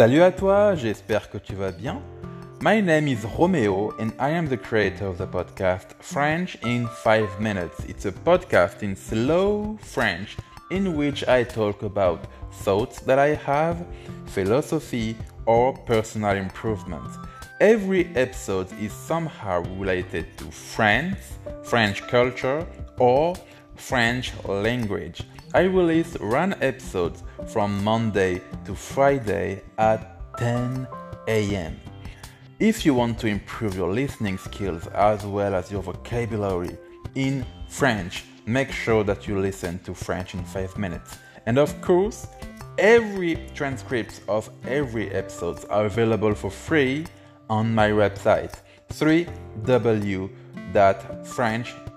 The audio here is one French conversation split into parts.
Salut à toi, j'espère que tu vas bien. My name is Romeo and I am the creator of the podcast French in 5 Minutes. It's a podcast in slow French in which I talk about thoughts that I have, philosophy, or personal improvement. Every episode is somehow related to France, French culture, or French language. I release one episode from Monday to Friday at 10 a.m. If you want to improve your listening skills as well as your vocabulary in French, make sure that you listen to French in 5 minutes. And of course, every transcripts of every episode are available for free on my website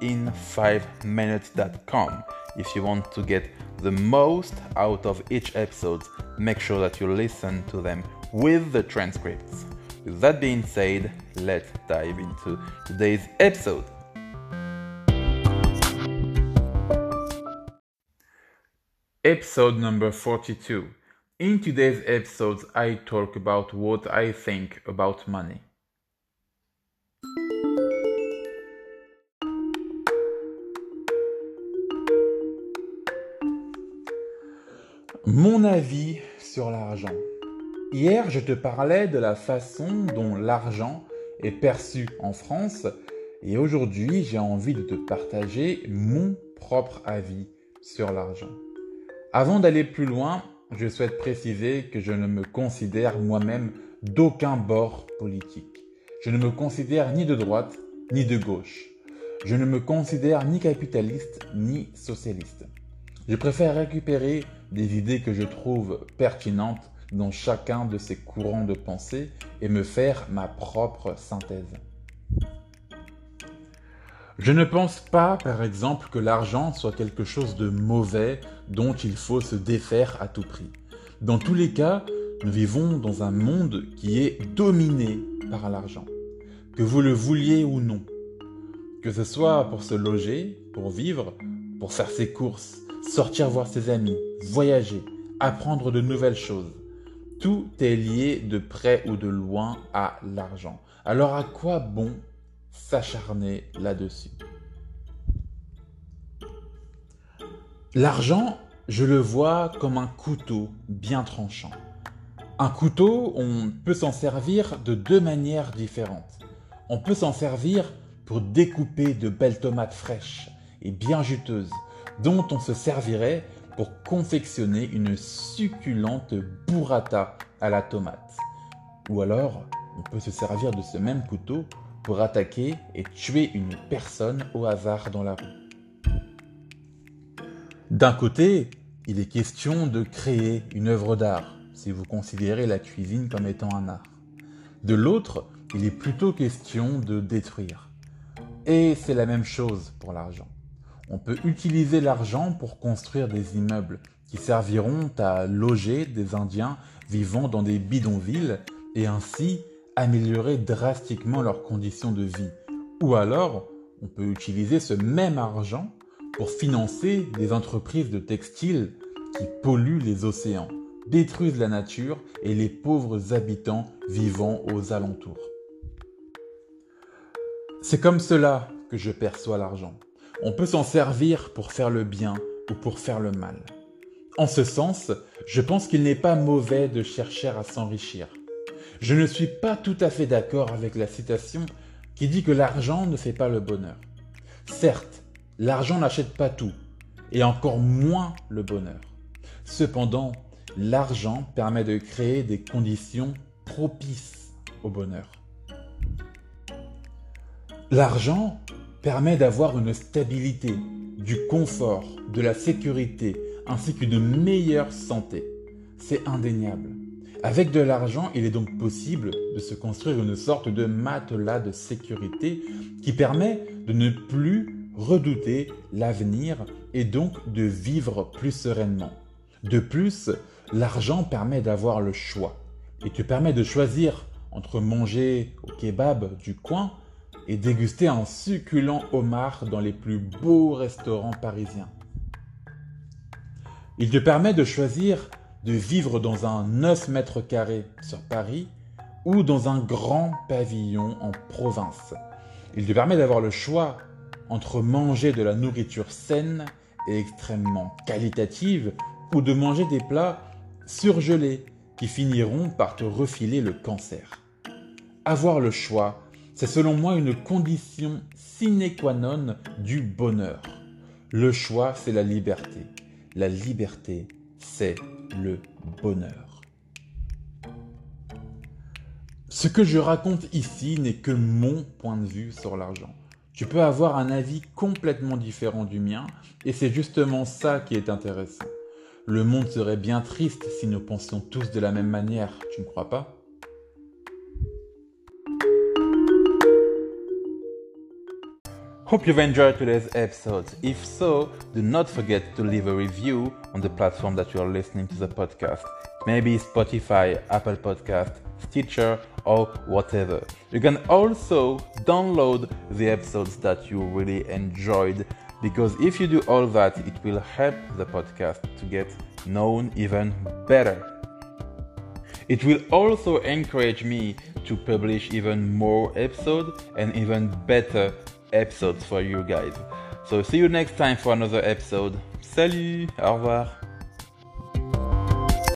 www.frenchin5minutes.com. If you want to get the most out of each episode, make sure that you listen to them with the transcripts. With that being said, let's dive into today's episode. Episode number 42. In today's episode, I talk about what I think about money. Mon avis sur l'argent. Hier, je te parlais de la façon dont l'argent est perçu en France et aujourd'hui, j'ai envie de te partager mon propre avis sur l'argent. Avant d'aller plus loin, je souhaite préciser que je ne me considère moi-même d'aucun bord politique. Je ne me considère ni de droite ni de gauche. Je ne me considère ni capitaliste ni socialiste. Je préfère récupérer des idées que je trouve pertinentes dans chacun de ces courants de pensée et me faire ma propre synthèse. Je ne pense pas, par exemple, que l'argent soit quelque chose de mauvais dont il faut se défaire à tout prix. Dans tous les cas, nous vivons dans un monde qui est dominé par l'argent, que vous le vouliez ou non. Que ce soit pour se loger, pour vivre, pour faire ses courses, sortir voir ses amis, voyager, apprendre de nouvelles choses. Tout est lié de près ou de loin à l'argent. Alors à quoi bon s'acharner là-dessus? L'argent, je le vois comme un couteau bien tranchant. Un couteau, on peut s'en servir de deux manières différentes. On peut s'en servir pour découper de belles tomates fraîches et bien juteuses, dont on se servirait pour confectionner une succulente burrata à la tomate. Ou alors, on peut se servir de ce même couteau pour attaquer et tuer une personne au hasard dans la rue. D'un côté, il est question de créer une œuvre d'art, si vous considérez la cuisine comme étant un art. De l'autre, il est plutôt question de détruire. Et c'est la même chose pour l'argent. On peut utiliser l'argent pour construire des immeubles qui serviront à loger des Indiens vivant dans des bidonvilles et ainsi améliorer drastiquement leurs conditions de vie. Ou alors, on peut utiliser ce même argent pour financer des entreprises de textiles qui polluent les océans, détruisent la nature et les pauvres habitants vivant aux alentours. C'est comme cela que je perçois l'argent. On peut s'en servir pour faire le bien ou pour faire le mal. En ce sens, je pense qu'il n'est pas mauvais de chercher à s'enrichir. Je ne suis pas tout à fait d'accord avec la citation qui dit que l'argent ne fait pas le bonheur. Certes, l'argent n'achète pas tout, et encore moins le bonheur. Cependant, l'argent permet de créer des conditions propices au bonheur. L'argent permet d'avoir une stabilité, du confort, de la sécurité, ainsi qu'une meilleure santé. C'est indéniable. Avec de l'argent, il est donc possible de se construire une sorte de matelas de sécurité qui permet de ne plus redouter l'avenir et donc de vivre plus sereinement. De plus, l'argent permet d'avoir le choix et te permet de choisir entre manger au kebab du coin et déguster un succulent homard dans les plus beaux restaurants parisiens. Il te permet de choisir de vivre dans un 9 mètres carrés sur Paris ou dans un grand pavillon en province. Il te permet d'avoir le choix entre manger de la nourriture saine et extrêmement qualitative ou de manger des plats surgelés qui finiront par te refiler le cancer. Avoir le choix, c'est selon moi une condition sine qua non du bonheur. Le choix, c'est la liberté. La liberté, c'est le bonheur. Ce que je raconte ici n'est que mon point de vue sur l'argent. Tu peux avoir un avis complètement différent du mien, et c'est justement ça qui est intéressant. Le monde serait bien triste si nous pensions tous de la même manière, tu ne crois pas? Hope you've enjoyed today's episode. If so, do not forget to leave a review on the platform that you are listening to the podcast. Maybe Spotify, Apple Podcast, Stitcher, or whatever. You can also download the episodes that you really enjoyed because if you do all that, it will help the podcast to get known even better. It will also encourage me to publish even more episodes and even better episodes for you guys. So see you next time for another episode. Salut, au revoir.